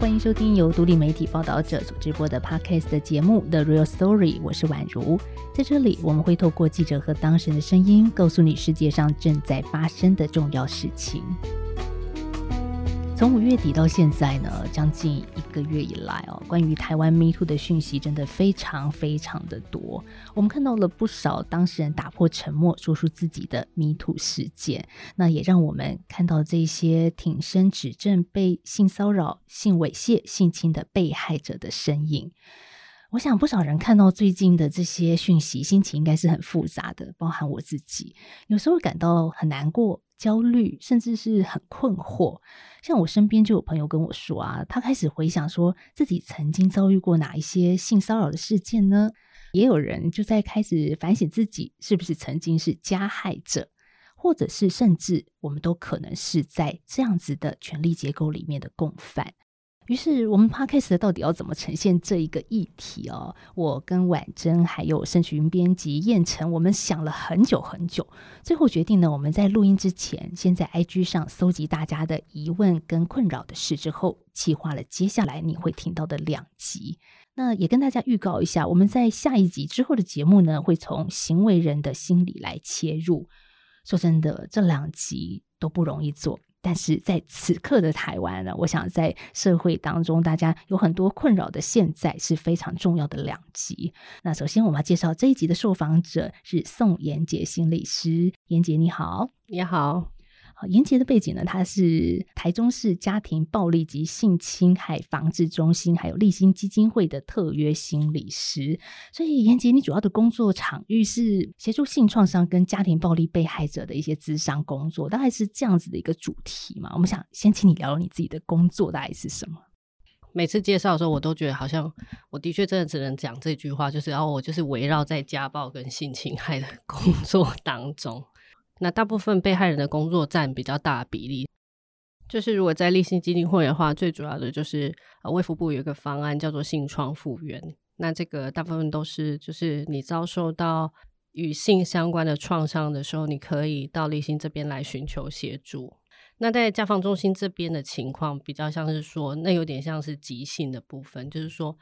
欢迎收听由独立媒体报道者所直播的 Podcast 的节目《The Real Story》，我是宛如。在这里，我们会透过记者和当事人的声音，告诉你世界上正在发生的重要事情。从五月底到现在呢，将近一个月以来哦，关于台湾 MeToo 的讯息真的非常非常的多。我们看到了不少当事人打破沉默，说出自己的 MeToo 事件，那也让我们看到这些挺身指证被性骚扰、性猥亵、性侵的被害者的身影。我想不少人看到最近的这些讯息，心情应该是很复杂的，包含我自己，有时候感到很难过。焦虑，甚至是很困惑。像我身边就有朋友跟我说啊，他开始回想说自己曾经遭遇过哪一些性骚扰的事件呢？也有人就在开始反省自己是不是曾经是加害者，或者是甚至我们都可能是在这样子的权力结构里面的共犯。于是，我们 Podcast 到底要怎么呈现这一个议题哦？我跟婉珍还有盛群编辑燕城，我们想了很久很久，最后决定呢，我们在录音之前，先在 IG 上搜集大家的疑问跟困扰的事，之后计划了接下来你会听到的两集。那也跟大家预告一下，我们在下一集之后的节目呢，会从行为人的心理来切入。说真的，这两集都不容易做。但是在此刻的台湾呢，我想在社会当中，大家有很多困扰的，现在是非常重要的两集。那首先我们要介绍这一集的受访者是宋妍姐心理师，妍姐你好，你好。妍婕的背景呢，他是台中市家庭暴力及性侵害防治中心，还有立新基金会的特约心理师。所以，妍婕，你主要的工作场域是协助性创伤跟家庭暴力被害者的一些咨商工作，大概是这样子的一个主题嘛？我们想先请你聊聊你自己的工作大概是什么？每次介绍的时候，我都觉得好像我的确真的只能讲这句话，就是然后我就是围绕在家暴跟性侵害的工作当中。那大部分被害人的工作占比较大的比例，就是如果在励馨基金会的话，最主要的就是呃卫福部有一个方案叫做性创复原。那这个大部分都是就是你遭受到与性相关的创伤的时候，你可以到励馨这边来寻求协助。那在家防中心这边的情况比较像是说，那有点像是急性的部分，就是说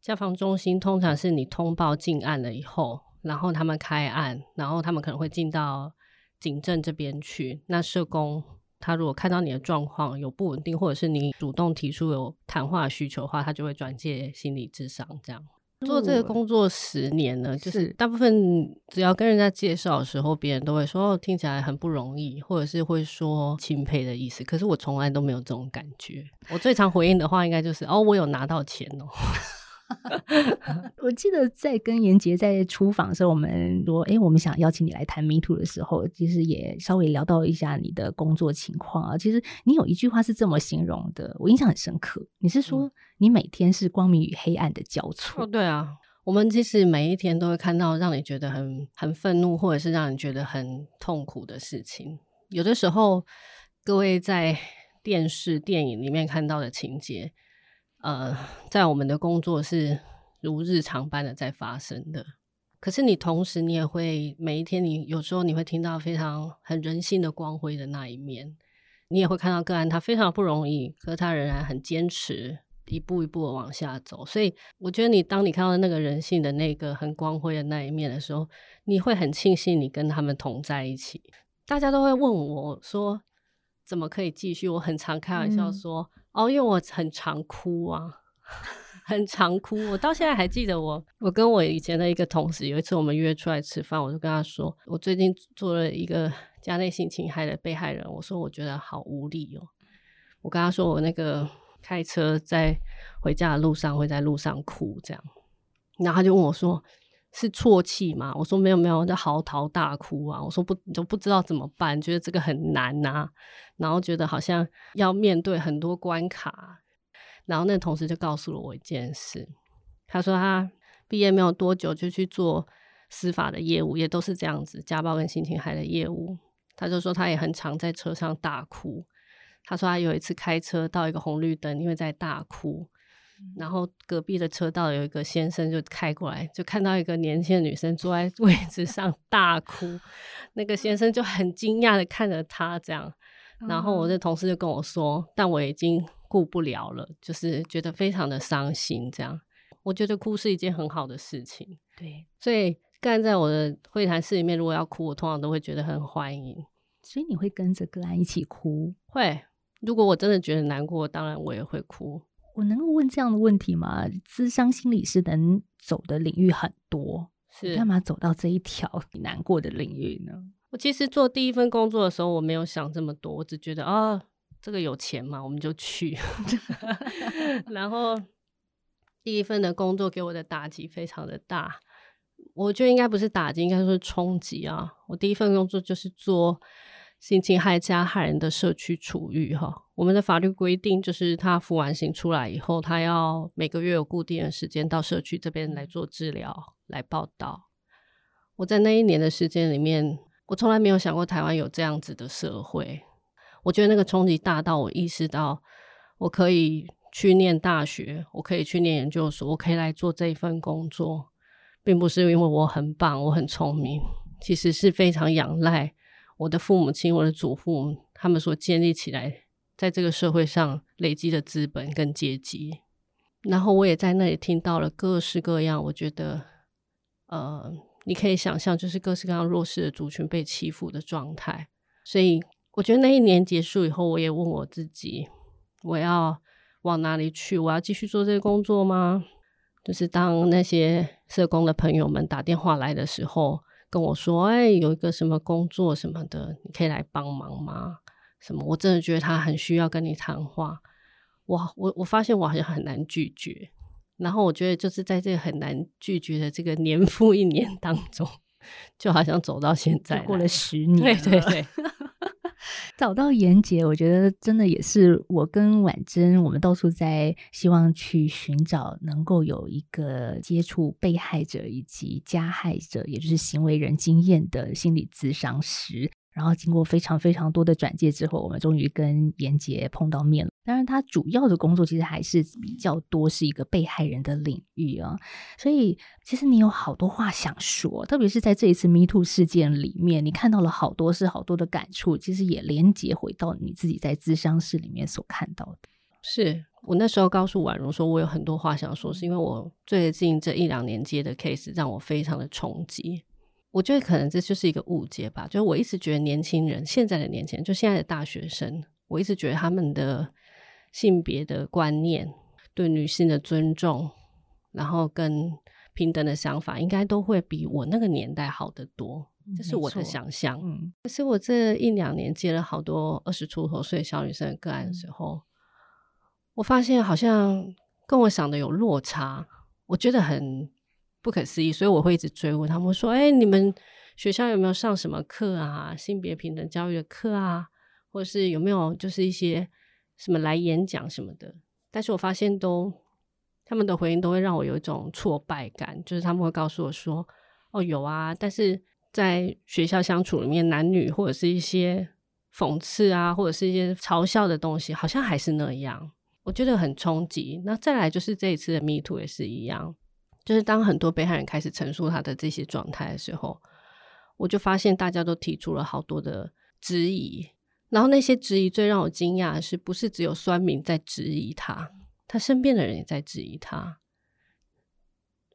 家防中心通常是你通报进案了以后，然后他们开案，然后他们可能会进到。警政这边去，那社工他如果看到你的状况有不稳定，或者是你主动提出有谈话需求的话，他就会转介心理智商。这样做这个工作十年了，就是大部分只要跟人家介绍的时候，别人都会说哦，听起来很不容易，或者是会说钦佩的意思。可是我从来都没有这种感觉。我最常回应的话，应该就是哦，我有拿到钱哦。我记得在跟妍杰在出访的时候，我们说，哎、欸，我们想邀请你来谈 MeToo 的时候，其实也稍微聊到一下你的工作情况啊。其实你有一句话是这么形容的，我印象很深刻。你是说，你每天是光明与黑暗的交错？哦，对啊，我们其实每一天都会看到让你觉得很很愤怒，或者是让你觉得很痛苦的事情。有的时候，各位在电视、电影里面看到的情节。呃，在我们的工作是如日常般的在发生的，可是你同时你也会每一天，你有时候你会听到非常很人性的光辉的那一面，你也会看到个案他非常不容易，可是他仍然很坚持，一步一步的往下走。所以我觉得你当你看到那个人性的那个很光辉的那一面的时候，你会很庆幸你跟他们同在一起。大家都会问我说，怎么可以继续？我很常开玩笑说。嗯哦，因为我很常哭啊，很常哭。我到现在还记得我，我跟我以前的一个同事，有一次我们约出来吃饭，我就跟他说，我最近做了一个家内性侵害的被害人，我说我觉得好无力哦。我跟他说，我那个开车在回家的路上会在路上哭这样，然后他就问我说。是啜泣吗？我说没有没有，就嚎啕大哭啊！我说不就不知道怎么办，觉得这个很难呐、啊，然后觉得好像要面对很多关卡，然后那同事就告诉了我一件事，他说他毕业没有多久就去做司法的业务，也都是这样子，家暴跟性侵害的业务。他就说他也很常在车上大哭，他说他有一次开车到一个红绿灯，因为在大哭。然后隔壁的车道有一个先生就开过来，就看到一个年轻的女生坐在 位置上大哭，那个先生就很惊讶的看着她这样，然后我的同事就跟我说，但我已经顾不了了，就是觉得非常的伤心。这样，我觉得哭是一件很好的事情。对，所以干在我的会谈室里面，如果要哭，我通常都会觉得很欢迎。所以你会跟着个案一起哭？会。如果我真的觉得难过，当然我也会哭。我能够问这样的问题吗？智商心理师能走的领域很多，是干嘛走到这一条难过的领域呢？我其实做第一份工作的时候，我没有想这么多，我只觉得啊、哦，这个有钱嘛，我们就去。然后第一份的工作给我的打击非常的大，我觉得应该不是打击，应该说是冲击啊。我第一份工作就是做。性侵害加害人的社区处遇，哈，我们的法律规定就是他服完刑出来以后，他要每个月有固定的时间到社区这边来做治疗、来报道。我在那一年的时间里面，我从来没有想过台湾有这样子的社会。我觉得那个冲击大到我意识到，我可以去念大学，我可以去念研究所，我可以来做这一份工作，并不是因为我很棒、我很聪明，其实是非常仰赖。我的父母亲，我的祖父，他们所建立起来，在这个社会上累积的资本跟阶级，然后我也在那里听到了各式各样，我觉得，呃，你可以想象，就是各式各样弱势的族群被欺负的状态。所以，我觉得那一年结束以后，我也问我自己，我要往哪里去？我要继续做这个工作吗？就是当那些社工的朋友们打电话来的时候。跟我说，哎，有一个什么工作什么的，你可以来帮忙吗？什么？我真的觉得他很需要跟你谈话。我，我我发现我好像很难拒绝。然后我觉得就是在这个很难拒绝的这个年复一年当中，就好像走到现在，过了十年。对对对。找到严姐，我觉得真的也是我跟婉珍，我们到处在希望去寻找能够有一个接触被害者以及加害者，也就是行为人经验的心理咨商师。然后经过非常非常多的转介之后，我们终于跟颜洁碰到面了。当然，他主要的工作其实还是比较多是一个被害人的领域啊。所以，其实你有好多话想说，特别是在这一次 Me Too 事件里面，你看到了好多是好多的感触，其实也连接回到你自己在咨商室里面所看到的。是我那时候告诉婉如说，我有很多话想说，是因为我最近这一两年接的 case 让我非常的冲击。我觉得可能这就是一个误解吧，就是我一直觉得年轻人，现在的年轻人，就现在的大学生，我一直觉得他们的性别的观念、对女性的尊重，然后跟平等的想法，应该都会比我那个年代好得多。这是我的想象。嗯，可是我这一两年接了好多二十出头岁小女生的个案的时候，我发现好像跟我想的有落差，我觉得很。不可思议，所以我会一直追问他们说：“哎，你们学校有没有上什么课啊？性别平等教育的课啊，或者是有没有就是一些什么来演讲什么的？”但是我发现都他们的回应都会让我有一种挫败感，就是他们会告诉我说：“哦，有啊，但是在学校相处里面，男女或者是一些讽刺啊，或者是一些嘲笑的东西，好像还是那样。”我觉得很冲击。那再来就是这一次的 Me Too 也是一样。就是当很多被害人开始陈述他的这些状态的时候，我就发现大家都提出了好多的质疑，然后那些质疑最让我惊讶的是，不是只有酸民在质疑他，他身边的人也在质疑他。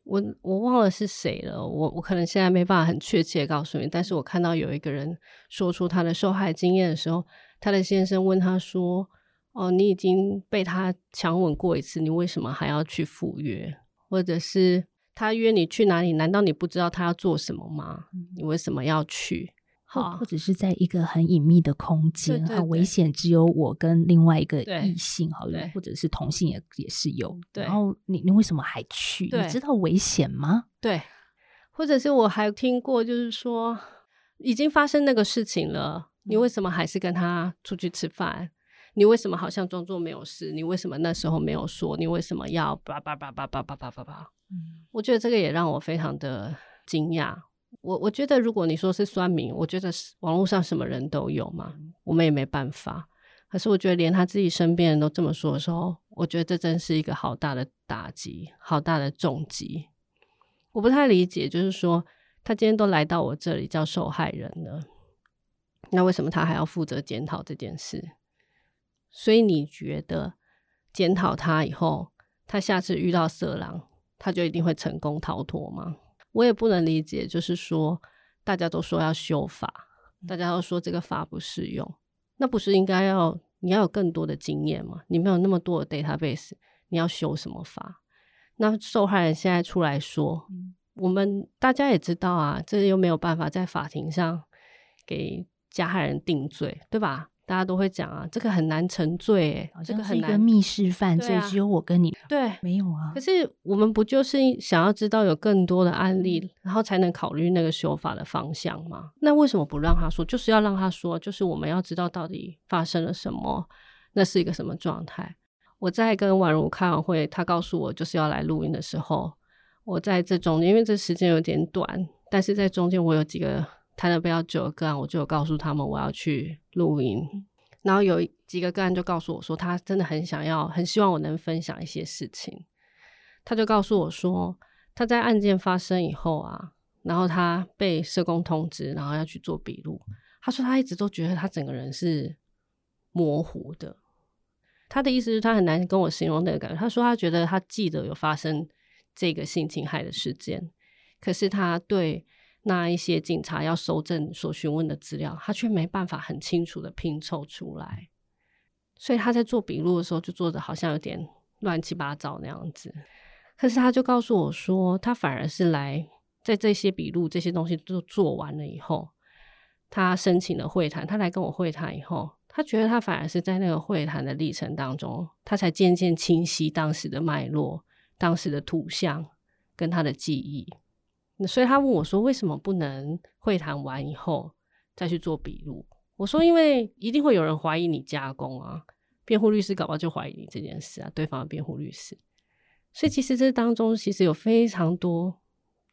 我我忘了是谁了，我我可能现在没办法很确切告诉你，但是我看到有一个人说出他的受害经验的时候，他的先生问他说：“哦，你已经被他强吻过一次，你为什么还要去赴约？”或者是他约你去哪里？难道你不知道他要做什么吗？嗯、你为什么要去？好，或者是在一个很隐秘的空间，很危险，只有我跟另外一个异性，好了，或者是同性也也是有。对，然后你你为什么还去？你知道危险吗？对，或者是我还听过，就是说已经发生那个事情了，你为什么还是跟他出去吃饭？你为什么好像装作没有事？你为什么那时候没有说？你为什么要叭叭叭叭叭叭叭叭叭？嗯，我觉得这个也让我非常的惊讶。我我觉得如果你说是酸民，我觉得网络上什么人都有嘛，我们也没办法。可是我觉得连他自己身边人都这么说的时候，我觉得这真是一个好大的打击，好大的重击。我不太理解，就是说他今天都来到我这里叫受害人了，那为什么他还要负责检讨这件事？所以你觉得检讨他以后，他下次遇到色狼，他就一定会成功逃脱吗？我也不能理解，就是说大家都说要修法，大家都说这个法不适用，那不是应该要你要有更多的经验吗？你没有那么多的 database，你要修什么法？那受害人现在出来说，嗯、我们大家也知道啊，这又没有办法在法庭上给加害人定罪，对吧？大家都会讲啊，这个很难成罪，哎，这个很难。一个密室犯罪，啊、只有我跟你对，没有啊。可是我们不就是想要知道有更多的案例，然后才能考虑那个修法的方向吗？那为什么不让他说？就是要让他说，就是我们要知道到底发生了什么，那是一个什么状态。我在跟宛如开完会，他告诉我就是要来录音的时候，我在这中间，因为这时间有点短，但是在中间我有几个。谈的比较久的个案，我就有告诉他们我要去录音，然后有几个个案就告诉我说，他真的很想要，很希望我能分享一些事情。他就告诉我说，他在案件发生以后啊，然后他被社工通知，然后要去做笔录。他说他一直都觉得他整个人是模糊的。他的意思是，他很难跟我形容那个感觉。他说他觉得他记得有发生这个性侵害的事件，可是他对。那一些警察要搜证所询问的资料，他却没办法很清楚的拼凑出来，所以他在做笔录的时候就做的好像有点乱七八糟那样子。可是他就告诉我说，他反而是来在这些笔录这些东西都做完了以后，他申请了会谈，他来跟我会谈以后，他觉得他反而是在那个会谈的历程当中，他才渐渐清晰当时的脉络、当时的图像跟他的记忆。所以他问我说：“为什么不能会谈完以后再去做笔录？”我说：“因为一定会有人怀疑你加工啊，辩护律师搞不好就怀疑你这件事啊，对方的辩护律师。所以其实这当中其实有非常多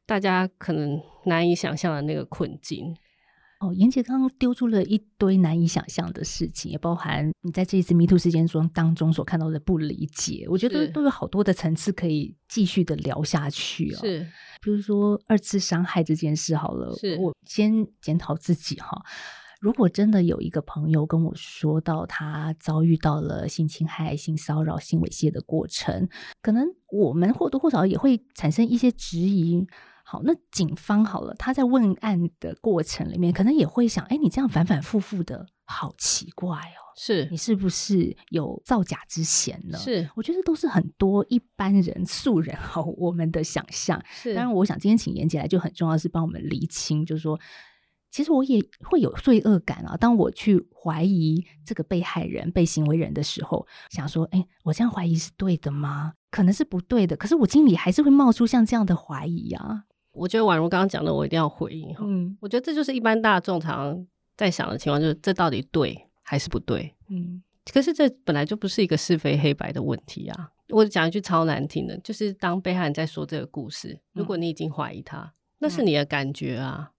大家可能难以想象的那个困境。”哦，严姐刚刚丢出了一堆难以想象的事情，也包含你在这一次 MeToo 事件中当中所看到的不理解。我觉得都有好多的层次可以继续的聊下去哦。是，比如说二次伤害这件事，好了，是我先检讨自己哈。如果真的有一个朋友跟我说到他遭遇到了性侵害、性骚扰、性猥亵的过程，可能我们或多或少也会产生一些质疑。好，那警方好了，他在问案的过程里面，可能也会想，哎，你这样反反复复的，好奇怪哦，是你是不是有造假之嫌呢？是，我觉得都是很多一般人 素人好我们的想象。是，当然，我想今天请严姐来就很重要，是帮我们厘清，就是说，其实我也会有罪恶感啊。当我去怀疑这个被害人、被行为人的时候，想说，哎，我这样怀疑是对的吗？可能是不对的，可是我心里还是会冒出像这样的怀疑啊。我觉得宛如刚刚讲的，我一定要回应哈。嗯，我觉得这就是一般大众常在想的情况，就是这到底对还是不对？嗯，可是这本来就不是一个是非黑白的问题啊。我讲一句超难听的，就是当被害人在说这个故事，如果你已经怀疑他，嗯、那是你的感觉啊，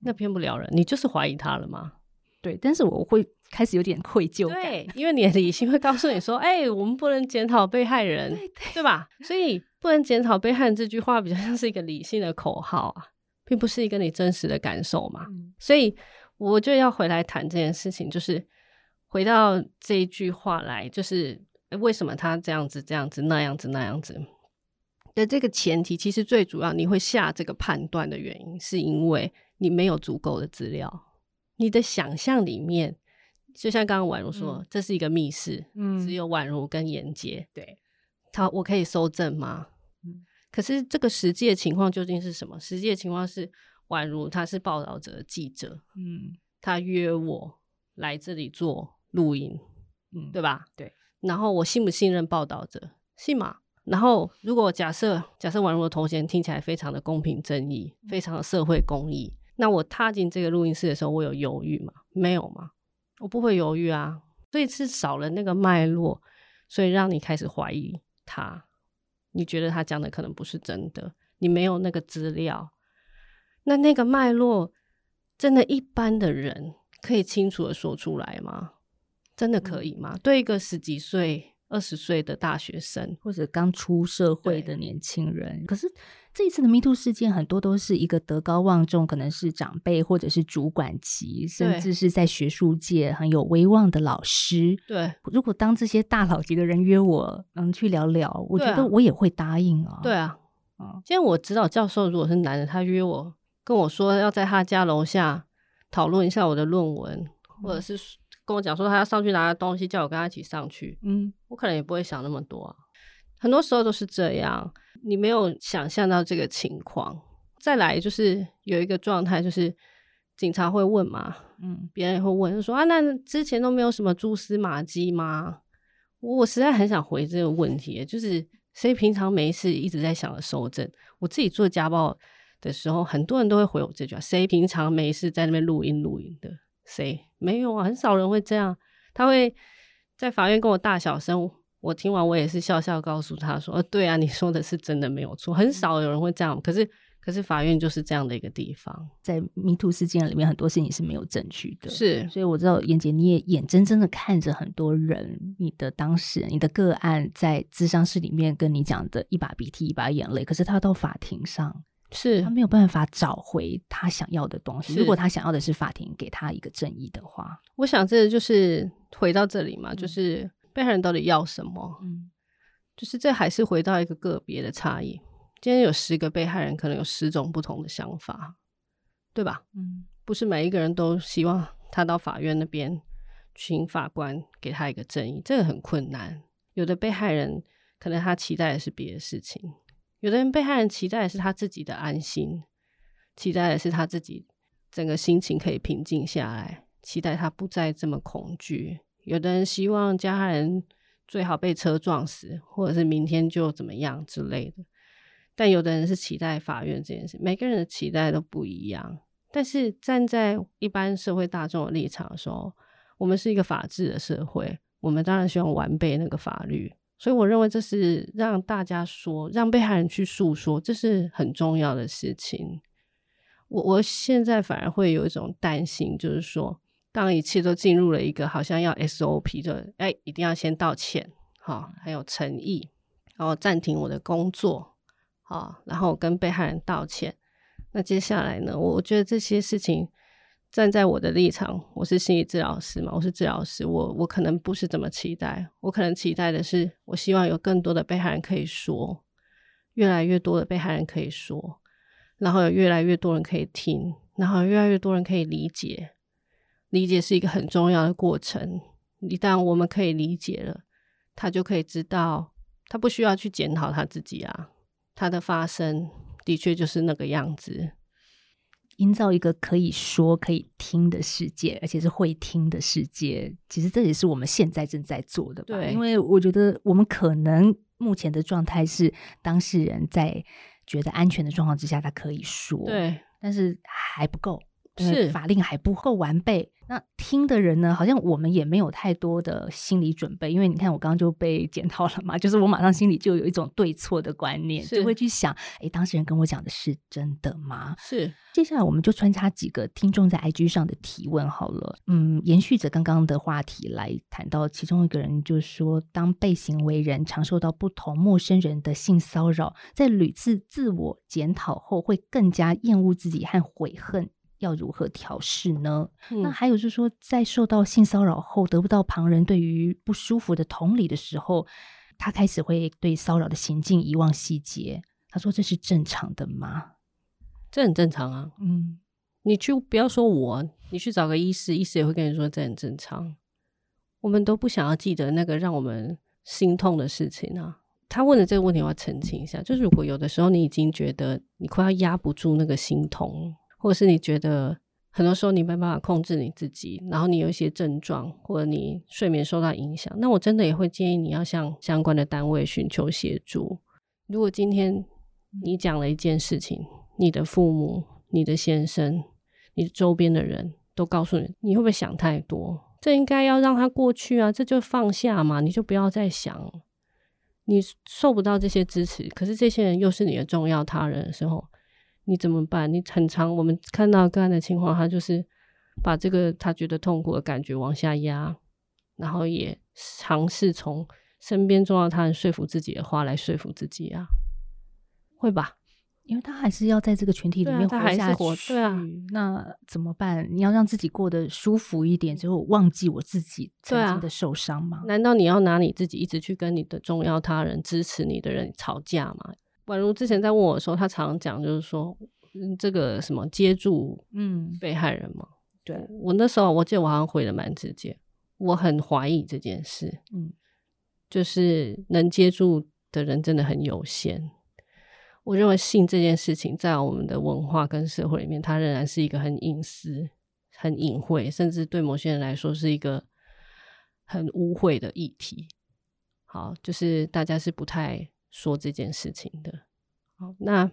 那骗不了人，你就是怀疑他了吗？对，但是我会开始有点愧疚感，对，因为你的理性会告诉你说：“ 哎、欸，我们不能检讨被害人，对，对，对吧？”所以不能检讨被害人这句话比较像是一个理性的口号啊，并不是一个你真实的感受嘛。嗯、所以我就要回来谈这件事情，就是回到这一句话来，就是为什么他这样子、这样子、那样子、那样子的这个前提，其实最主要你会下这个判断的原因，是因为你没有足够的资料。你的想象里面，就像刚刚宛如说，嗯、这是一个密室，嗯，只有宛如跟妍姐，对，他我可以搜证吗？嗯，可是这个实际的情况究竟是什么？实际的情况是，宛如他是报道者的记者，嗯，他约我来这里做录音，嗯，对吧？对，然后我信不信任报道者？信吗？然后如果假设假设宛如的头衔听起来非常的公平正义，嗯、非常的社会公益。那我踏进这个录音室的时候，我有犹豫吗？没有吗？我不会犹豫啊。所以是少了那个脉络，所以让你开始怀疑他。你觉得他讲的可能不是真的，你没有那个资料。那那个脉络，真的一般的人可以清楚的说出来吗？真的可以吗？嗯、对一个十几岁二十岁的大学生或者刚出社会的年轻人。可是这一次的 Me Too 事件，很多都是一个德高望重，可能是长辈或者是主管级，甚至是在学术界很有威望的老师。对，如果当这些大佬级的人约我，嗯，去聊聊，我觉得我也会答应啊。对啊，嗯，今天我指导教授如果是男的，他约我跟我说要在他家楼下讨论一下我的论文，或者是。跟我讲说他要上去拿东西，叫我跟他一起上去。嗯，我可能也不会想那么多啊。很多时候都是这样，你没有想象到这个情况。再来就是有一个状态，就是警察会问嘛，嗯，别人也会问，就说啊，那之前都没有什么蛛丝马迹吗？我实在很想回这个问题，就是谁平常没事一直在想着收证？我自己做家暴的时候，很多人都会回我这句话：谁平常没事在那边录音录音的？谁？没有啊，很少人会这样。他会在法院跟我大小声，我听完我也是笑笑告诉他说：“呃，对啊，你说的是真的没有错。”很少有人会这样。可是，可是法院就是这样的一个地方。在 Me Too 事件里面，很多事情是没有证据的。是，所以我知道妍姐你也眼睁睁的看着很多人，你的当事人、你的个案在咨商室里面跟你讲的一把鼻涕一把眼泪，可是他到法庭上。是他没有办法找回他想要的东西。如果他想要的是法庭给他一个正义的话，我想这就是回到这里嘛，嗯、就是被害人到底要什么？嗯，就是这还是回到一个个别的差异。今天有十个被害人，可能有十种不同的想法，对吧？嗯，不是每一个人都希望他到法院那边，请法官给他一个正义，这个很困难。有的被害人可能他期待的是别的事情。有的人被害人期待的是他自己的安心，期待的是他自己整个心情可以平静下来，期待他不再这么恐惧。有的人希望加害人最好被车撞死，或者是明天就怎么样之类的。但有的人是期待法院这件事，每个人的期待都不一样。但是站在一般社会大众的立场的时候，我们是一个法治的社会，我们当然希望完备那个法律。所以我认为这是让大家说，让被害人去诉说，这是很重要的事情。我我现在反而会有一种担心，就是说，当一切都进入了一个好像要 SOP 的，哎，一定要先道歉，好，还有诚意，然后暂停我的工作，好，然后跟被害人道歉。那接下来呢？我觉得这些事情。站在我的立场，我是心理治疗师嘛，我是治疗师，我我可能不是这么期待，我可能期待的是，我希望有更多的被害人可以说，越来越多的被害人可以说，然后有越来越多人可以听，然后越来越多人可以理解，理解是一个很重要的过程。一旦我们可以理解了，他就可以知道，他不需要去检讨他自己啊，他的发生的确就是那个样子。营造一个可以说、可以听的世界，而且是会听的世界。其实这也是我们现在正在做的吧？对，因为我觉得我们可能目前的状态是，当事人在觉得安全的状况之下，他可以说，对，但是还不够，是法令还不够完备。那听的人呢？好像我们也没有太多的心理准备，因为你看我刚刚就被检讨了嘛，就是我马上心里就有一种对错的观念，就会去想：哎，当事人跟我讲的是真的吗？是。接下来我们就穿插几个听众在 IG 上的提问好了。嗯，延续着刚刚的话题来谈到，其中一个人就说，当被行为人常受到不同陌生人的性骚扰，在屡次自我检讨后，会更加厌恶自己和悔恨。要如何调试呢？嗯、那还有就是说，在受到性骚扰后得不到旁人对于不舒服的同理的时候，他开始会对骚扰的行径遗忘细节。他说：“这是正常的吗？”这很正常啊。嗯，你去不要说我，你去找个医师，医师也会跟你说这很正常。我们都不想要记得那个让我们心痛的事情啊。他问的这个问题，我要澄清一下，就是如果有的时候你已经觉得你快要压不住那个心痛。或者是你觉得很多时候你没办法控制你自己，然后你有一些症状，或者你睡眠受到影响，那我真的也会建议你要向相关的单位寻求协助。如果今天你讲了一件事情，你的父母、你的先生、你周边的人都告诉你，你会不会想太多？这应该要让他过去啊，这就放下嘛，你就不要再想。你受不到这些支持，可是这些人又是你的重要他人的时候。你怎么办？你很长我们看到个案的情况，他就是把这个他觉得痛苦的感觉往下压，然后也尝试从身边重要他人说服自己的话来说服自己啊？会吧？因为他还是要在这个群体里面活下去，对啊，活对啊，那怎么办？你要让自己过得舒服一点，之后忘记我自己曾经的受伤吗？难道你要拿你自己一直去跟你的重要他人、支持你的人吵架吗？宛如之前在问我的时候，他常常讲，就是说，嗯，这个什么接住，嗯，被害人嘛。对，我那时候，我记得我好像回的蛮直接，我很怀疑这件事，嗯，就是能接住的人真的很有限。我认为性这件事情，在我们的文化跟社会里面，它仍然是一个很隐私、很隐晦，甚至对某些人来说是一个很污秽的议题。好，就是大家是不太说这件事情的。好，那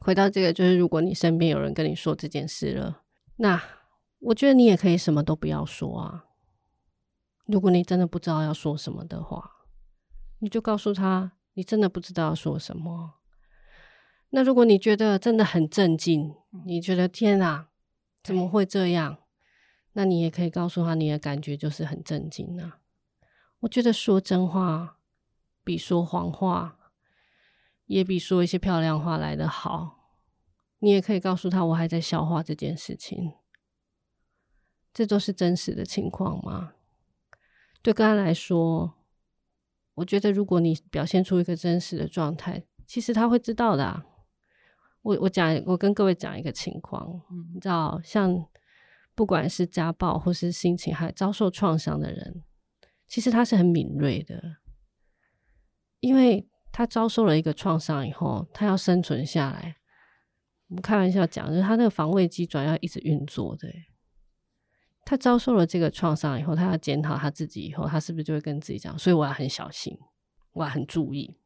回到这个，就是如果你身边有人跟你说这件事了，那我觉得你也可以什么都不要说啊。如果你真的不知道要说什么的话，你就告诉他，你真的不知道要说什么。那如果你觉得真的很震惊，你觉得天啊，怎么会这样？那你也可以告诉他，你的感觉就是很震惊啊。我觉得说真话比说谎话，也比说一些漂亮话来得好。你也可以告诉他，我还在消化这件事情，这都是真实的情况吗？对个案来说，我觉得如果你表现出一个真实的状态，其实他会知道的啊。我我讲，我跟各位讲一个情况，嗯，你知道，像不管是家暴或是心情还遭受创伤的人，其实他是很敏锐的，因为他遭受了一个创伤以后，他要生存下来。我们开玩笑讲，就是他那个防卫机转要一直运作的。他遭受了这个创伤以后，他要检讨他自己以后，他是不是就会跟自己讲，所以我要很小心，我要很注意，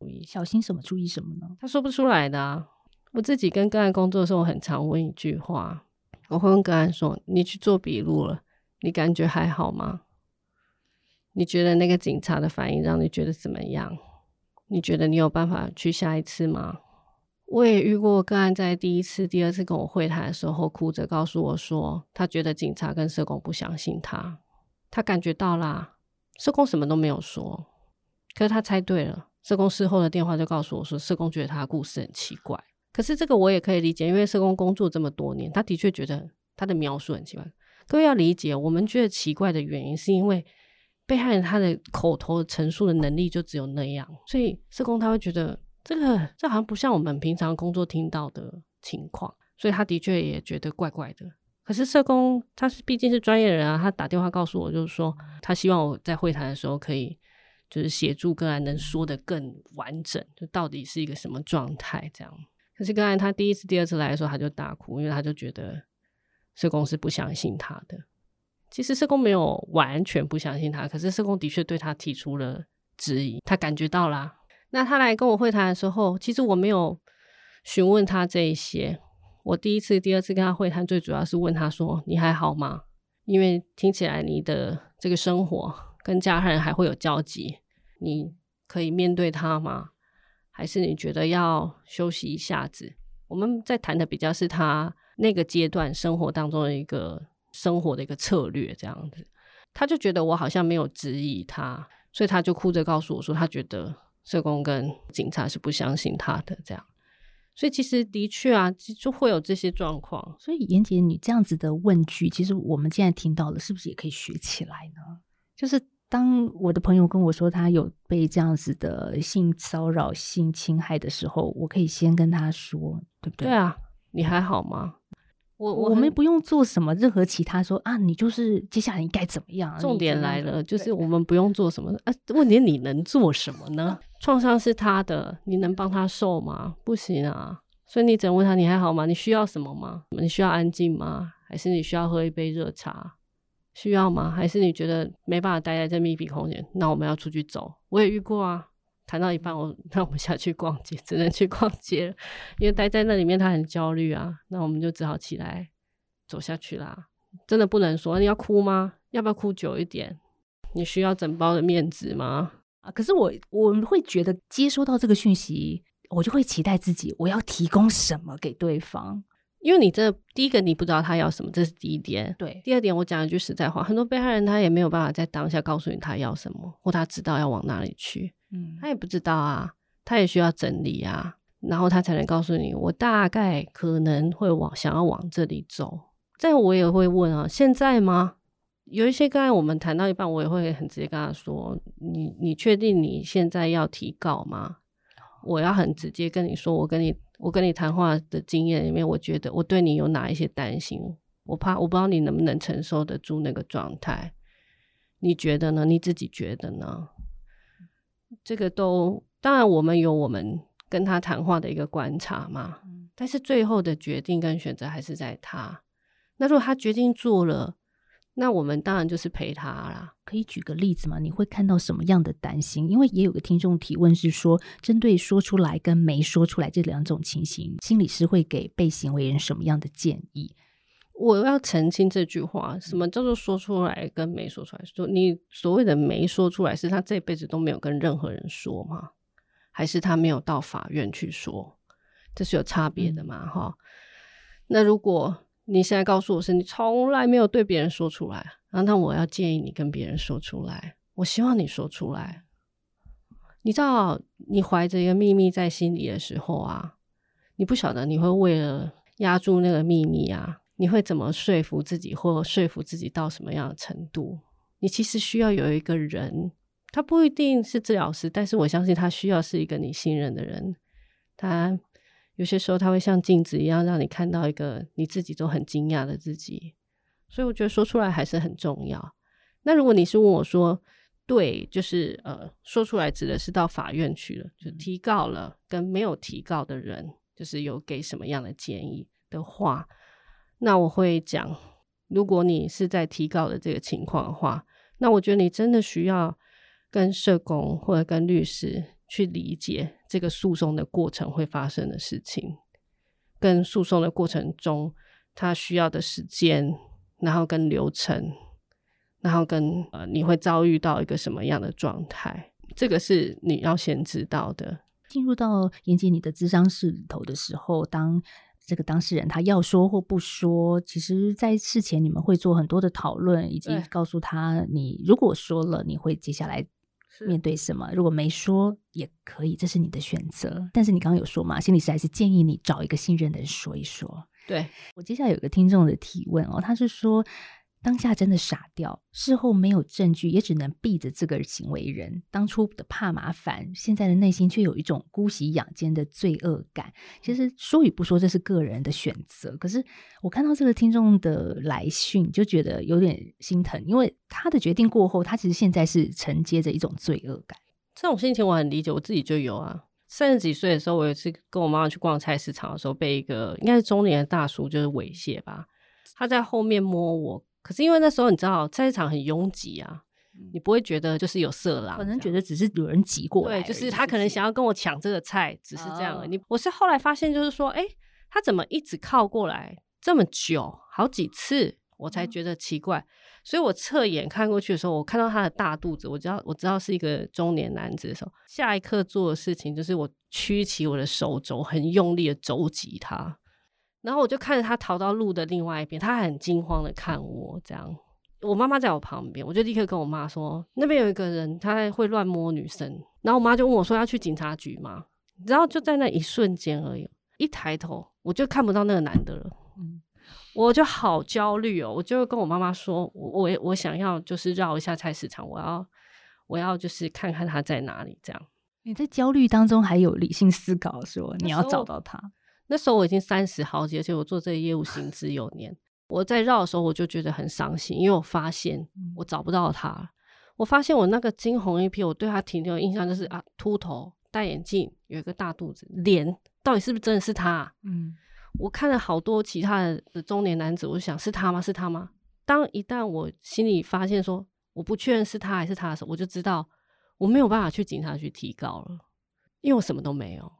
注意小心什么？注意什么呢？他说不出来的啊。我自己跟个案工作的时候，我很常问一句话，我会问个案说：“你去做笔录了，你感觉还好吗？你觉得那个警察的反应让你觉得怎么样？你觉得你有办法去下一次吗？”我也遇过个案在第一次、第二次跟我会谈的时候，哭着告诉我说，他觉得警察跟社工不相信他，他感觉到啦，社工什么都没有说，可是他猜对了，社工事后的电话就告诉我说，社工觉得他的故事很奇怪。可是这个我也可以理解，因为社工工作这么多年，他的确觉得他的描述很奇怪。各位要理解，我们觉得奇怪的原因，是因为被害人他的口头陈述的能力就只有那样，所以社工他会觉得这个这好像不像我们平常工作听到的情况，所以他的确也觉得怪怪的。可是社工他是毕竟是专业人啊，他打电话告诉我，就是说他希望我在会谈的时候可以就是协助个案能说得更完整，就到底是一个什么状态这样。可是，刚才他第一次、第二次来的时候，他就大哭，因为他就觉得社工是不相信他的。其实社工没有完全不相信他，可是社工的确对他提出了质疑，他感觉到啦。那他来跟我会谈的时候，其实我没有询问他这一些。我第一次、第二次跟他会谈，最主要是问他说：“你还好吗？”因为听起来你的这个生活跟家人还会有交集，你可以面对他吗？还是你觉得要休息一下子？我们在谈的比较是他那个阶段生活当中的一个生活的一个策略这样子。他就觉得我好像没有质疑他，所以他就哭着告诉我说，他觉得社工跟警察是不相信他的这样。所以其实的确啊，就会有这些状况。所以妍姐，你这样子的问句，其实我们现在听到了，是不是也可以学起来呢？就是。当我的朋友跟我说他有被这样子的性骚扰、性侵害的时候，我可以先跟他说，对不对？对啊，你还好吗？我我们不用做什么任何其他说啊，你就是接下来应该怎么样？重点来了，就是我们不用做什么啊？问题你能做什么呢？创伤是他的，你能帮他受吗？不行啊，所以你只能问他你还好吗？你需要什么吗？你需要安静吗？还是你需要喝一杯热茶？需要吗？还是你觉得没办法待在这密闭空间？那我们要出去走。我也遇过啊，谈到一半，我那我们下去逛街，只能去逛街了，因为待在那里面他很焦虑啊。那我们就只好起来走下去啦。真的不能说你要哭吗？要不要哭久一点？你需要整包的面子吗？啊，可是我我们会觉得接收到这个讯息，我就会期待自己我要提供什么给对方。因为你这第一个你不知道他要什么，这是第一点。对，第二点我讲一句实在话，很多被害人他也没有办法在当下告诉你他要什么，或他知道要往哪里去。嗯，他也不知道啊，他也需要整理啊，然后他才能告诉你，我大概可能会往想要往这里走。这样我也会问啊，现在吗？有一些刚才我们谈到一半，我也会很直接跟他说，你你确定你现在要提告吗？我要很直接跟你说，我跟你我跟你谈话的经验里面，我觉得我对你有哪一些担心，我怕我不知道你能不能承受得住那个状态，你觉得呢？你自己觉得呢？这个都当然，我们有我们跟他谈话的一个观察嘛，但是最后的决定跟选择还是在他。那如果他决定做了，那我们当然就是陪他啦。可以举个例子吗？你会看到什么样的担心？因为也有个听众提问是说，针对说出来跟没说出来这两种情形，心理师会给被行为人什么样的建议？我要澄清这句话：什么叫做说出来跟没说出来？说你所谓的没说出来，是他这辈子都没有跟任何人说吗？还是他没有到法院去说？这是有差别的嘛？哈、嗯。那如果你现在告诉我是你从来没有对别人说出来，然后那我要建议你跟别人说出来。我希望你说出来。你知道，你怀着一个秘密在心里的时候啊，你不晓得你会为了压住那个秘密啊，你会怎么说服自己，或说服自己到什么样的程度？你其实需要有一个人，他不一定是治疗师，但是我相信他需要是一个你信任的人，他。有些时候，他会像镜子一样，让你看到一个你自己都很惊讶的自己。所以，我觉得说出来还是很重要。那如果你是问我说，对，就是呃，说出来指的是到法院去了，就提告了，跟没有提告的人，就是有给什么样的建议的话，那我会讲，如果你是在提告的这个情况的话，那我觉得你真的需要跟社工或者跟律师。去理解这个诉讼的过程会发生的事情，跟诉讼的过程中他需要的时间，然后跟流程，然后跟呃你会遭遇到一个什么样的状态，这个是你要先知道的。进入到延吉你的智商室里头的时候，当这个当事人他要说或不说，其实在事前你们会做很多的讨论，以及告诉他你如果说了，你会接下来。面对什么？如果没说也可以，这是你的选择。但是你刚刚有说嘛，心理师还是建议你找一个信任的人说一说。对，我接下来有个听众的提问哦，他是说。当下真的傻掉，事后没有证据，也只能避着这个行为人。当初的怕麻烦，现在的内心却有一种姑息养奸的罪恶感。其实说与不说，这是个人的选择。可是我看到这个听众的来讯，就觉得有点心疼，因为他的决定过后，他其实现在是承接着一种罪恶感。这种心情我很理解，我自己就有啊。三十几岁的时候，我有一次跟我妈妈去逛菜市场的时候，被一个应该是中年的大叔就是猥亵吧，他在后面摸我。可是因为那时候你知道菜市场很拥挤啊，你不会觉得就是有色狼，可能觉得只是有人挤过来，对，就是他可能想要跟我抢这个菜，只是这样的。你我是后来发现，就是说，哎，他怎么一直靠过来这么久，好几次，我才觉得奇怪。所以我侧眼看过去的时候，我看到他的大肚子，我知道我知道是一个中年男子的时候，下一刻做的事情就是我屈起我的手肘，很用力的肘击他。然后我就看着他逃到路的另外一边，他很惊慌的看我，这样。我妈妈在我旁边，我就立刻跟我妈说：“那边有一个人，他会乱摸女生。”然后我妈就问我说：“要去警察局吗？”然后就在那一瞬间而已，一抬头我就看不到那个男的了。嗯，我就好焦虑哦，我就跟我妈妈说：“我我我想要就是绕一下菜市场，我要我要就是看看他在哪里。”这样。你在焦虑当中还有理性思考，说你要找到他。那时候我已经三十好几，而且我做这个业务行之有年。我在绕的时候，我就觉得很伤心，因为我发现我找不到他。我发现我那个惊鸿一瞥，我对他停留的印象就是啊，秃头、戴眼镜、有一个大肚子，脸到底是不是真的是他？嗯，我看了好多其他的中年男子，我就想是他吗？是他吗？当一旦我心里发现说我不确认是他还是他的时候，我就知道我没有办法去警察局提高了，因为我什么都没有。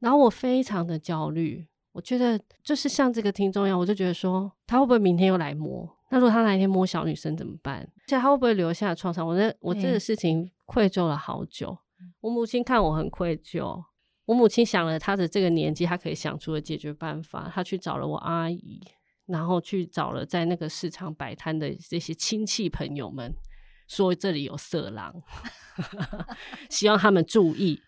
然后我非常的焦虑，我觉得就是像这个听众一样，我就觉得说他会不会明天又来摸？那如果他哪一天摸小女生怎么办？而且他会不会留下创伤？我这我这个事情愧疚了好久。我母亲看我很愧疚，我母亲想了她的这个年纪，她可以想出的解决办法，她去找了我阿姨，然后去找了在那个市场摆摊的这些亲戚朋友们，说这里有色狼，希望他们注意。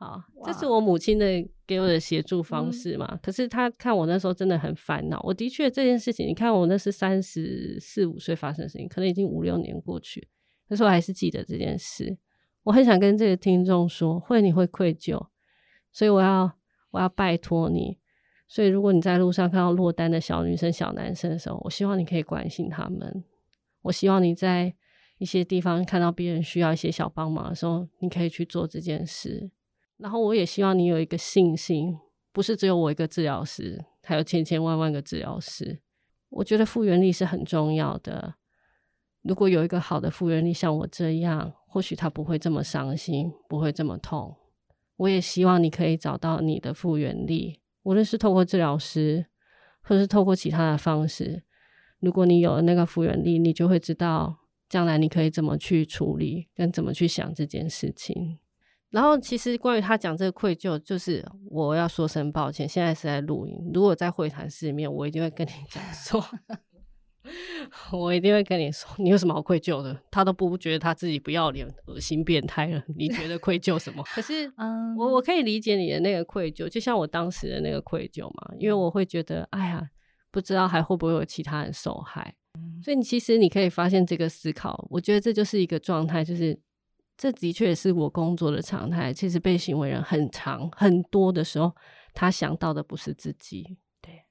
好，这是我母亲的给我的协助方式嘛。嗯、可是她看我那时候真的很烦恼。我的确这件事情，你看我那是三十四五岁发生的事情，可能已经五六年过去，可是我还是记得这件事。我很想跟这个听众说，会你会愧疚，所以我要我要拜托你。所以如果你在路上看到落单的小女生、小男生的时候，我希望你可以关心他们。我希望你在一些地方看到别人需要一些小帮忙的时候，你可以去做这件事。然后我也希望你有一个信心，不是只有我一个治疗师，还有千千万万个治疗师。我觉得复原力是很重要的。如果有一个好的复原力，像我这样，或许他不会这么伤心，不会这么痛。我也希望你可以找到你的复原力，无论是透过治疗师，或是透过其他的方式。如果你有了那个复原力，你就会知道将来你可以怎么去处理，跟怎么去想这件事情。然后，其实关于他讲这个愧疚，就是我要说声抱歉。现在是在录音，如果在会谈室里面，我一定会跟你讲说，我一定会跟你说，你有什么好愧疚的？他都不觉得他自己不要脸、恶心、变态了，你觉得愧疚什么？可是，嗯，我我可以理解你的那个愧疚，就像我当时的那个愧疚嘛，因为我会觉得，哎呀，不知道还会不会有其他人受害。所以，你其实你可以发现这个思考，我觉得这就是一个状态，就是。这的确也是我工作的常态。其实被行为人很长很多的时候，他想到的不是自己，对，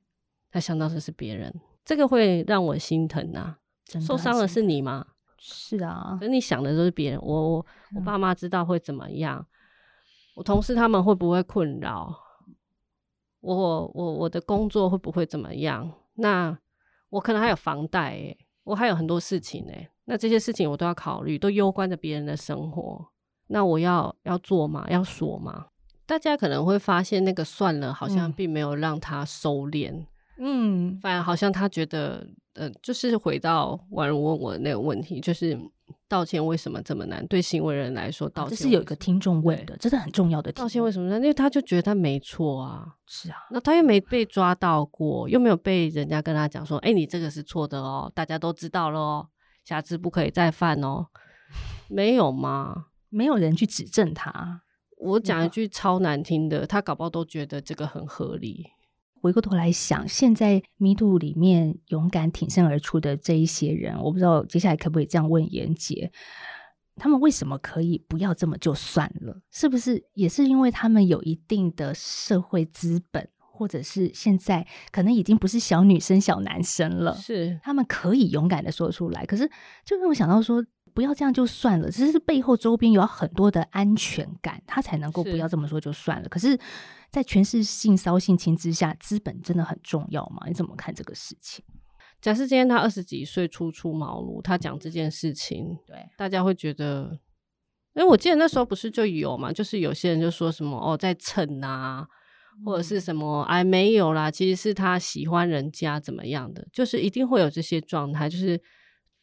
他想到的是别人，这个会让我心疼啊！受伤的是你吗？是啊，可你想的都是别人。我我我爸妈知道会怎么样？嗯、我同事他们会不会困扰？我我我我的工作会不会怎么样？那我可能还有房贷诶，我还有很多事情诶。那这些事情我都要考虑，都攸关着别人的生活。那我要要做吗？要说吗？大家可能会发现，那个算了，好像并没有让他收敛。嗯，反而好像他觉得，呃，就是回到婉如问我的那个问题，就是道歉为什么这么难？对行为人来说，道歉，啊，这是有一个听众问的，这是很重要的。道歉为什么难？因为他就觉得他没错啊。是啊，那他又没被抓到过，又没有被人家跟他讲说，哎，你这个是错的哦，大家都知道了哦。下次不可以再犯哦，没有吗？没有人去指正他。我讲一句超难听的，他搞不好都觉得这个很合理。回过头来想，现在 MeToo 里面勇敢挺身而出的这一些人，我不知道接下来可不可以这样问严杰，他们为什么可以不要这么就算了？是不是也是因为他们有一定的社会资本？或者是现在可能已经不是小女生、小男生了，是他们可以勇敢的说出来。可是就让我想到说，不要这样就算了，只是背后周边有很多的安全感，他才能够不要这么说就算了。是可是，在全是性骚性侵之下，资本真的很重要吗？你怎么看这个事情？假设今天他二十几岁初出茅庐，他讲这件事情，对大家会觉得，因为我记得那时候不是就有嘛，就是有些人就说什么哦，在蹭啊。或者是什么？哎，没有啦，其实是他喜欢人家怎么样的，就是一定会有这些状态，就是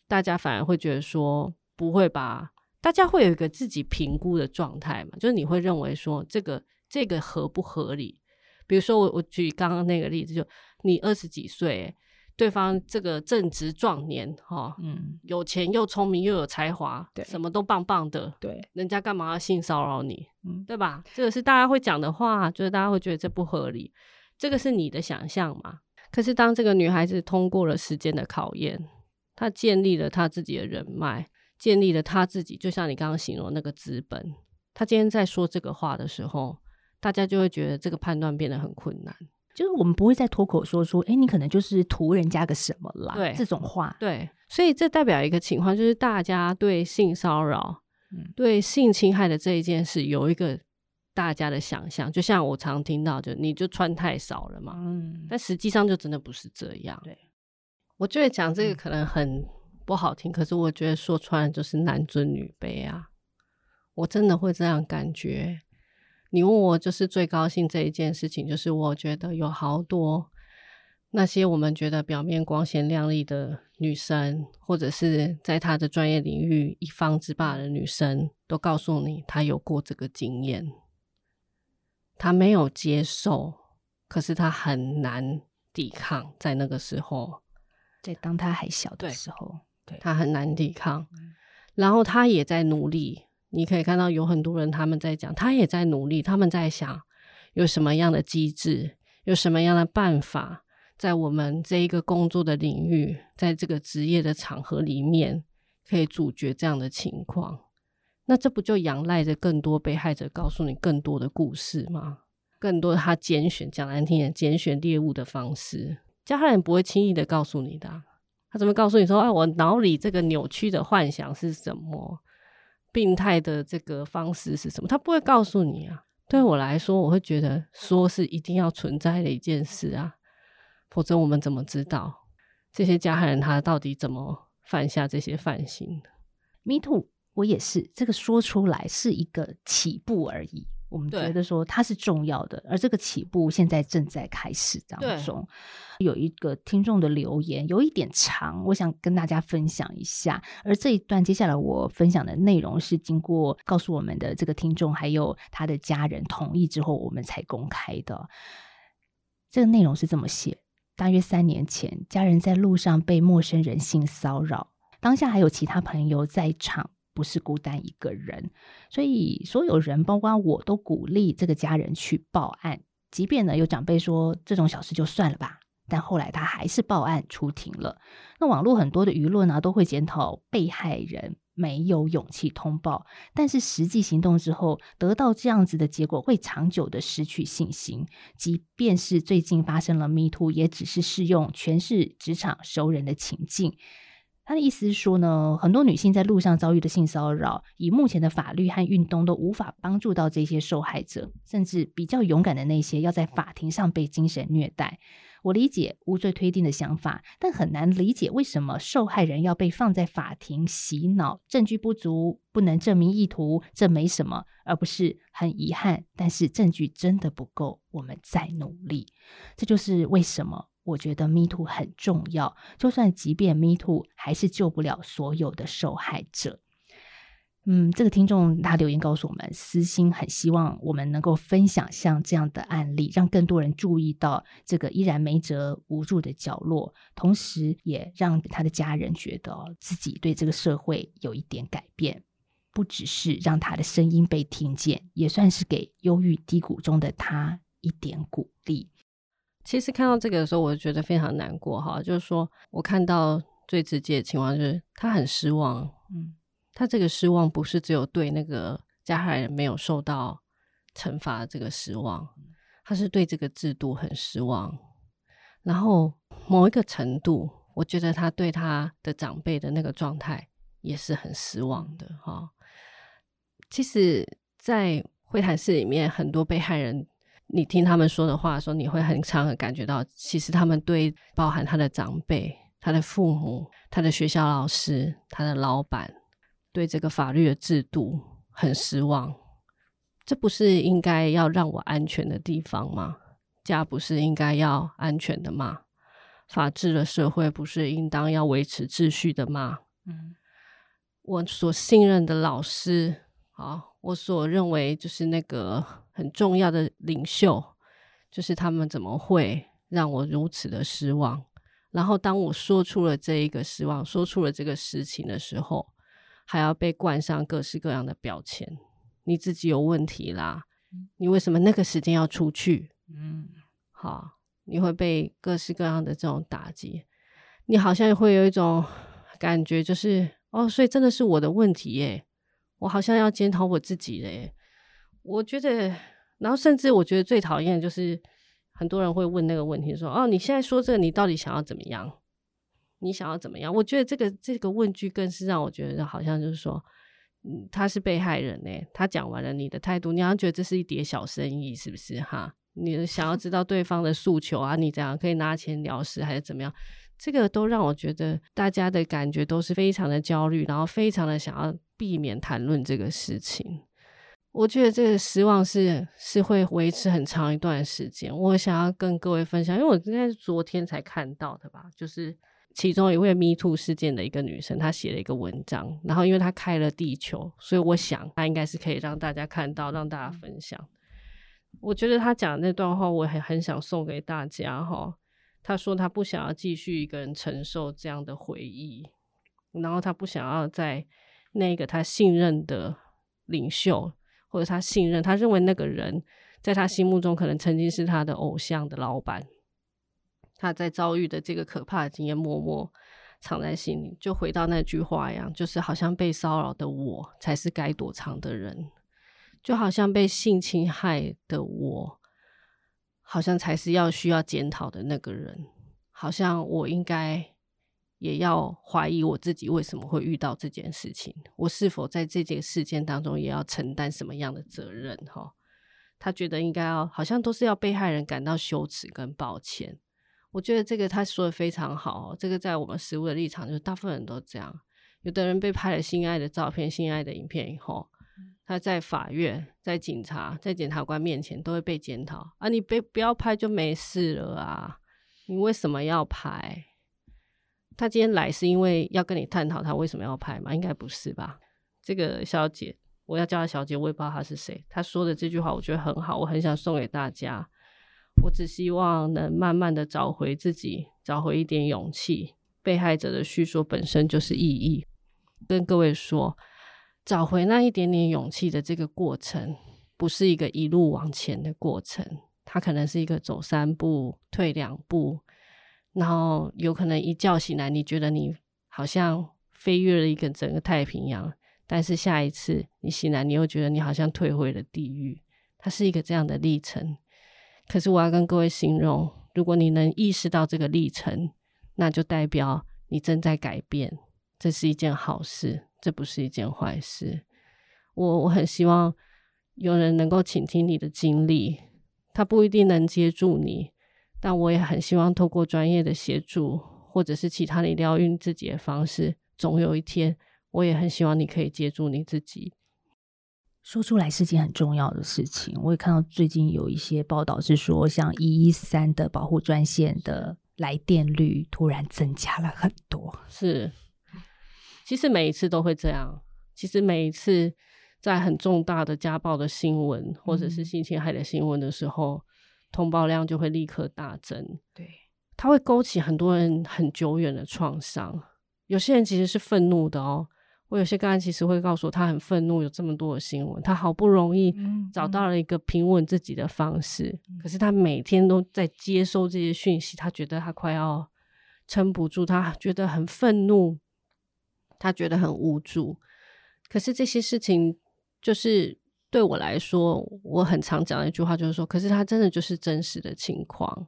大家反而会觉得说不会吧？大家会有一个自己评估的状态嘛，就是你会认为说这个这个合不合理？比如说我我举刚刚那个例子，就你二十几岁。对方这个正值壮年，哈，嗯，有钱又聪明又有才华，对，什么都棒棒的，对，人家干嘛要性骚扰你，嗯，对吧？这个是大家会讲的话，就是大家会觉得这不合理，这个是你的想象嘛？可是当这个女孩子通过了时间的考验，她建立了她自己的人脉，建立了她自己，就像你刚刚形容那个资本，她今天在说这个话的时候，大家就会觉得这个判断变得很困难。就是我们不会再脱口说出，哎，你可能就是图人家个什么啦，对这种话。对，所以这代表一个情况，就是大家对性骚扰、嗯、对性侵害的这一件事有一个大家的想象。就像我常听到，就你就穿太少了嘛，嗯，但实际上就真的不是这样。对，我觉得讲这个可能很不好听，嗯、可是我觉得说穿了就是男尊女卑啊，我真的会这样感觉。你问我就是最高兴这一件事情，就是我觉得有好多那些我们觉得表面光鲜亮丽的女生，或者是在她的专业领域一方之霸的女生，都告诉你她有过这个经验。她没有接受，可是她很难抵抗，在那个时候，在当她还小的时候，对，她很难抵抗，然后她也在努力。你可以看到有很多人他们在讲，他也在努力，他们在想有什么样的机制，有什么样的办法，在我们这一个工作的领域，在这个职业的场合里面，可以阻绝这样的情况。那这不就仰赖着更多被害者告诉你更多的故事吗？更多他拣选讲难听点，拣选猎物的方式，加害人不会轻易的告诉你的。他怎么告诉你说，哎，我脑里这个扭曲的幻想是什么？病态的这个方式是什么？他不会告诉你啊。对我来说，我会觉得说是一定要存在的一件事啊，否则我们怎么知道这些加害人他到底怎么犯下这些犯行的？Me too，我也是。这个说出来是一个起步而已。我们觉得说它是重要的，而这个起步现在正在开始当中。有一个听众的留言有一点长，我想跟大家分享一下。而这一段接下来我分享的内容是经过告诉我们的这个听众还有他的家人同意之后，我们才公开的。这个内容是这么写：大约三年前，家人在路上被陌生人性骚扰，当下还有其他朋友在场。不是孤单一个人，所以所有人，包括我都鼓励这个家人去报案。即便呢有长辈说这种小事就算了吧，但后来他还是报案出庭了。那网络很多的舆论呢都会检讨被害人没有勇气通报，但是实际行动之后得到这样子的结果，会长久的失去信心。即便是最近发生了 Me Too，也只是适用全是职场熟人的情境。他的意思是说呢，很多女性在路上遭遇的性骚扰，以目前的法律和运动都无法帮助到这些受害者，甚至比较勇敢的那些要在法庭上被精神虐待。我理解无罪推定的想法，但很难理解为什么受害人要被放在法庭洗脑，证据不足，不能证明意图，这没什么，而不是很遗憾，但是证据真的不够，我们再努力。这就是为什么。我觉得 Me Too 很重要，就算即便 Me Too 还是救不了所有的受害者。嗯，这个听众他留言告诉我们，私心很希望我们能够分享像这样的案例，让更多人注意到这个依然没辙无助的角落，同时也让他的家人觉得自己对这个社会有一点改变，不只是让他的声音被听见，也算是给忧郁低谷中的他一点鼓励。其实看到这个的时候，我觉得非常难过哈。就是说我看到最直接的情况就是他很失望，嗯，他这个失望不是只有对那个加害人没有受到惩罚这个失望，他是对这个制度很失望。然后某一个程度，我觉得他对他的长辈的那个状态也是很失望的哈。其实，在会谈室里面，很多被害人。你听他们说的话，说你会很常的感觉到，其实他们对包含他的长辈、他的父母、他的学校老师、他的老板，对这个法律的制度很失望。这不是应该要让我安全的地方吗？家不是应该要安全的吗？法治的社会不是应当要维持秩序的吗？嗯，我所信任的老师，啊，我所认为就是那个。很重要的领袖，就是他们怎么会让我如此的失望？然后当我说出了这一个失望，说出了这个事情的时候，还要被冠上各式各样的标签。你自己有问题啦，你为什么那个时间要出去？嗯，好，你会被各式各样的这种打击，你好像会有一种感觉，就是哦，所以真的是我的问题耶，我好像要检讨我自己嘞。我觉得，然后甚至我觉得最讨厌的就是很多人会问那个问题，说：“哦，你现在说这个，你到底想要怎么样？你想要怎么样？”我觉得这个这个问句更是让我觉得好像就是说，嗯，他是被害人呢。他讲完了你的态度，你好像觉得这是一叠小生意，是不是？哈，你想要知道对方的诉求啊，你怎样可以拿钱了事，还是怎么样？这个都让我觉得大家的感觉都是非常的焦虑，然后非常的想要避免谈论这个事情。我觉得这个失望是是会维持很长一段时间。我想要跟各位分享，因为我应该是昨天才看到的吧，就是其中一位 Me Too 事件的一个女生，她写了一个文章，然后因为她开了地球，所以我想她应该是可以让大家看到，让大家分享。我觉得她讲的那段话，我很很想送给大家哈。她说她不想要继续一个人承受这样的回忆，然后她不想要在那个她信任的领袖，或者他信任他认为那个人在他心目中可能曾经是他的偶像的老板，他在遭遇的这个可怕的经验，默默藏在心里。就回到那句话一样，就是好像被骚扰的我才是该躲藏的人。就好像被性侵害的我，好像才是要需要检讨的那个人。好像我应该也要怀疑我自己为什么会遇到这件事情。我是否在这件事件当中也要承担什么样的责任？哈，他觉得应该要，好像都是要被害人感到羞耻跟抱歉。我觉得这个他说的非常好。这个在我们实务的立场，就是大部分人都这样。有的人被拍了心爱的照片、心爱的影片以后。他在法院、在警察、在检察官面前都会被检讨啊！你被不要拍就没事了啊！你为什么要拍？他今天来是因为要跟你探讨他为什么要拍吗？应该不是吧？这个小姐，我要叫她小姐，我也不知道她是谁。她说的这句话我觉得很好，我很想送给大家。我只希望能慢慢的找回自己，找回一点勇气。被害者的叙说本身就是意义，跟各位说。找回那一点点勇气的这个过程，不是一个一路往前的过程，它可能是一个走三步退两步，然后有可能一觉醒来，你觉得你好像飞越了一个整个太平洋，但是下一次你醒来，你又觉得你好像退回了地狱。它是一个这样的历程。可是我要跟各位形容，如果你能意识到这个历程，那就代表你正在改变，这是一件好事。这不是一件坏事。我我很希望有人能够倾听你的经历，他不一定能接住你，但我也很希望透过专业的协助，或者是其他你疗愈自己的方式，总有一天，我也很希望你可以接住你自己。说出来是件很重要的事情。我也看到最近有一些报道是说，像一一三的保护专线的来电率突然增加了很多，是。其实每一次都会这样。其实每一次在很重大的家暴的新闻，或者是性侵害的新闻的时候，嗯、通报量就会立刻大增。对，它会勾起很多人很久远的创伤。有些人其实是愤怒的哦。我有些个案其实会告诉我，他很愤怒，有这么多的新闻，他好不容易找到了一个平稳自己的方式，嗯、可是他每天都在接收这些讯息，他觉得他快要撑不住，他觉得很愤怒。他觉得很无助，可是这些事情就是对我来说，我很常讲的一句话就是说，可是它真的就是真实的情况，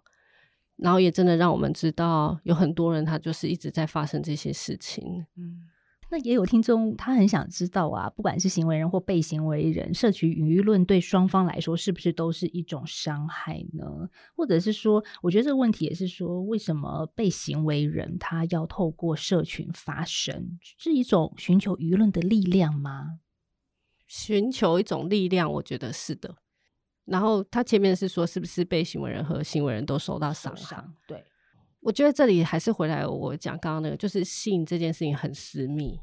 然后也真的让我们知道，有很多人他就是一直在发生这些事情，嗯。那也有听众，他很想知道啊，不管是行为人或被行为人，社群舆论对双方来说是不是都是一种伤害呢？或者是说，我觉得这个问题也是说，为什么被行为人他要透过社群发声，是一种寻求舆论的力量吗？寻求一种力量，我觉得是的。然后他前面是说，是不是被行为人和行为人都受到伤害？对。我觉得这里还是回来我讲刚刚那个，就是性这件事情很私密。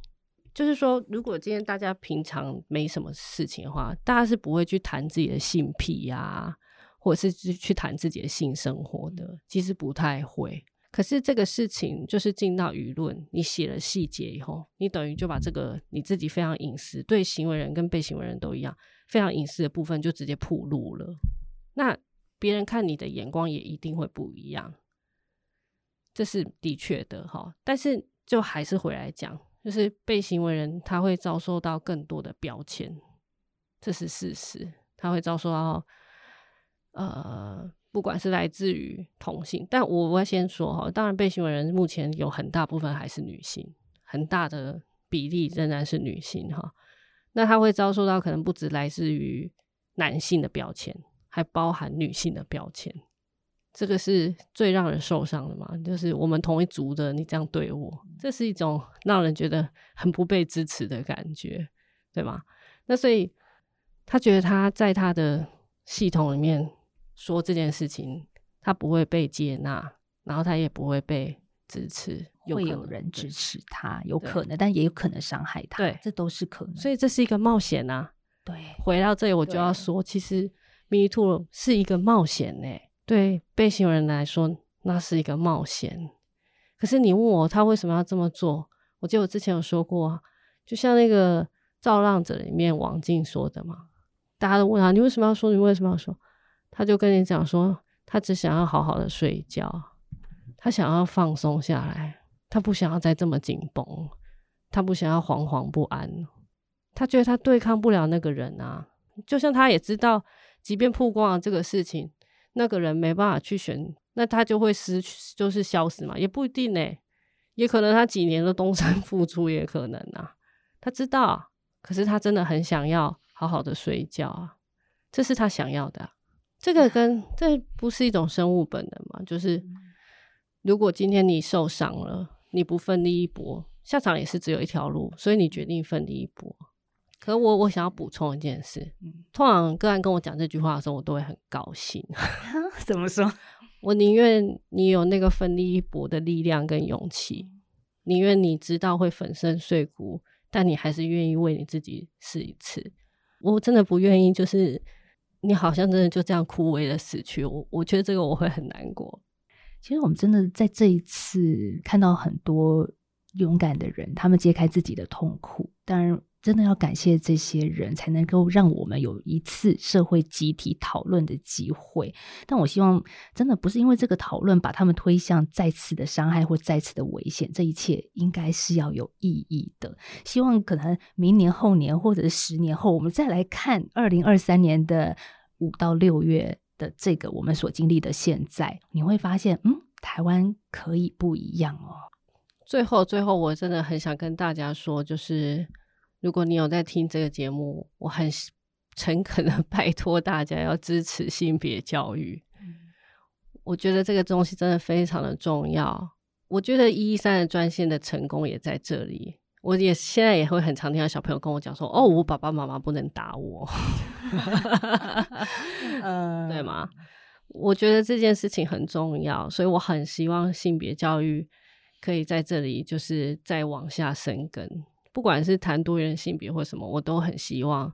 就是说，如果今天大家平常没什么事情的话，大家是不会去谈自己的性癖呀、啊，或者是去谈自己的性生活的，其实不太会。可是这个事情就是进到舆论，你写了细节以后，你等于就把这个你自己非常隐私，对行为人跟被行为人都一样，非常隐私的部分就直接铺露了。那别人看你的眼光也一定会不一样。这是的确的哈，但是就还是回来讲，就是被行为人他会遭受到更多的标签，这是事实。他会遭受到呃，不管是来自于同性，但我我先说哈，当然被行为人目前有很大部分还是女性，很大的比例仍然是女性哈。那他会遭受到可能不止来自于男性的标签，还包含女性的标签。这个是最让人受伤的嘛？就是我们同一族的，你这样对我，这是一种让人觉得很不被支持的感觉，对吗？那所以他觉得他在他的系统里面说这件事情，他不会被接纳，然后他也不会被支持，有会有人支持他，有可能，但也有可能伤害他，对，这都是可能。所以这是一个冒险啊。对，回到这里我就要说，其实。Me Too 是一个冒险呢。对被行为人来说，那是一个冒险。可是你问我他为什么要这么做？我记得我之前有说过，就像那个造浪者里面王静说的嘛，大家都问他，你为什么要说？你为什么要说？他就跟你讲说，他只想要好好的睡觉，他想要放松下来，他不想要再这么紧绷，他不想要惶惶不安，他觉得他对抗不了那个人啊，就像他也知道，即便曝光了这个事情，那个人没办法去选，那他就会失去，就是消失嘛，也不一定呢。也可能他几年的东山复出，也可能啊。他知道，可是他真的很想要好好的睡觉啊，这是他想要的。这个跟这不是一种生物本能嘛？就是如果今天你受伤了，你不奋力一搏，下场也是只有一条路，所以你决定奋力一搏。可我我想要补充一件事，通常个案跟我讲这句话的时候，我都会很高兴。怎么说？我宁愿你有那个奋力一搏的力量跟勇气，宁愿你知道会粉身碎骨，但你还是愿意为你自己试一次。我真的不愿意，就是你好像真的就这样枯萎的死去。我我觉得这个我会很难过。其实我们真的在这一次看到很多勇敢的人，他们揭开自己的痛苦，当然。真的要感谢这些人，才能够让我们有一次社会集体讨论的机会。但我希望，真的不是因为这个讨论把他们推向再次的伤害或再次的危险。这一切应该是要有意义的。希望可能明年、后年或者是十年后，我们再来看二零二三年的五到六月的这个我们所经历的现在，你会发现，嗯，台湾可以不一样哦。最后，最后，我真的很想跟大家说，就是。如果你有在听这个节目，我很诚恳的 拜托大家要支持性别教育。嗯。我觉得这个东西真的非常的重要。我觉得一一三的专线的成功也在这里。我也现在也会很常听到小朋友跟我讲说：“哦，我爸爸妈妈不能打我。”嗯，对吗？我觉得这件事情很重要，所以我很希望性别教育可以在这里就是再往下生根。不管是谈多元性别或什么，我都很希望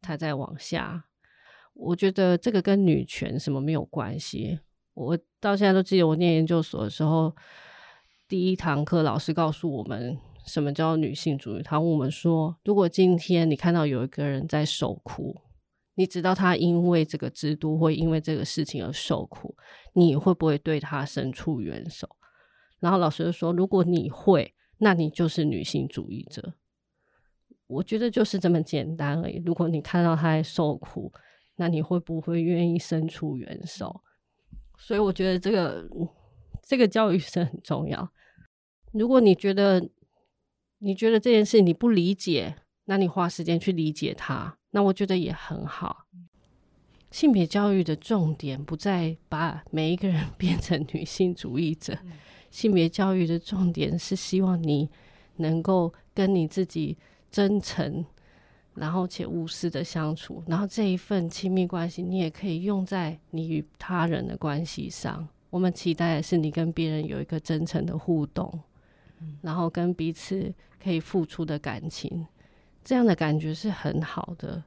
他再往下。我觉得这个跟女权什么没有关系。我到现在都记得，我念研究所的时候，第一堂课老师告诉我们什么叫女性主义。他问我们说：如果今天你看到有一个人在受苦，你知道他因为这个制度会因为这个事情而受苦，你会不会对他伸出援手？然后老师就说：如果你会，那你就是女性主义者。我觉得就是这么简单而已。如果你看到他在受苦，那你会不会愿意伸出援手？所以我觉得这个这个教育是很重要。如果你觉得你觉得这件事你不理解，那你花时间去理解它，那我觉得也很好。性别教育的重点不在把每一个人 变成女性主义者，性别教育的重点是希望你能够跟你自己。真诚，然后且无私的相处，然后这一份亲密关系，你也可以用在你与他人的关系上。我们期待的是你跟别人有一个真诚的互动，嗯，然后跟彼此可以付出的感情，这样的感觉是很好的。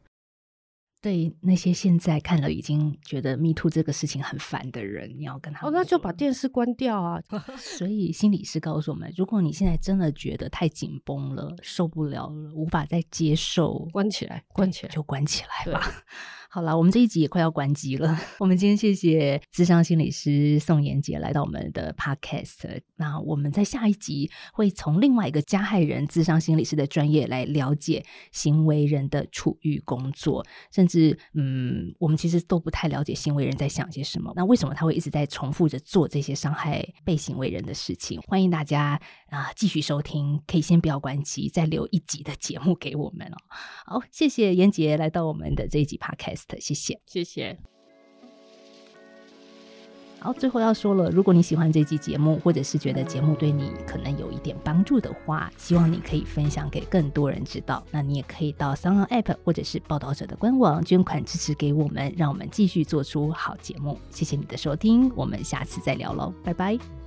对那些现在看了已经觉得 Me Too 这个事情很烦的人，你要跟他们哦，那就把电视关掉啊！所以心理师告诉我们，如果你现在真的觉得太紧绷了，受不了了，无法再接受，关起来，关起来，就关起来吧。好了，我们这一集也快要关机了。我们今天谢谢智商心理师宋妍杰来到我们的 Podcast。那我们在下一集会从另外一个加害人智商心理师的专业来了解行为人的处遇工作，甚至嗯，我们其实都不太了解行为人在想些什么。那为什么他会一直在重复着做这些伤害被行为人的事情？欢迎大家啊、继续收听，可以先不要关机，再留一集的节目给我们哦。好，谢谢妍杰来到我们的这一集 Podcast。谢谢，谢谢。好，最后要说了，如果你喜欢这期节目，或者是觉得节目对你可能有一点帮助的话，希望你可以分享给更多人知道。那你也可以到 SoundOn App 或者是报道者的官网捐款支持给我们，让我们继续做出好节目。谢谢你的收听，我们下次再聊喽，拜拜。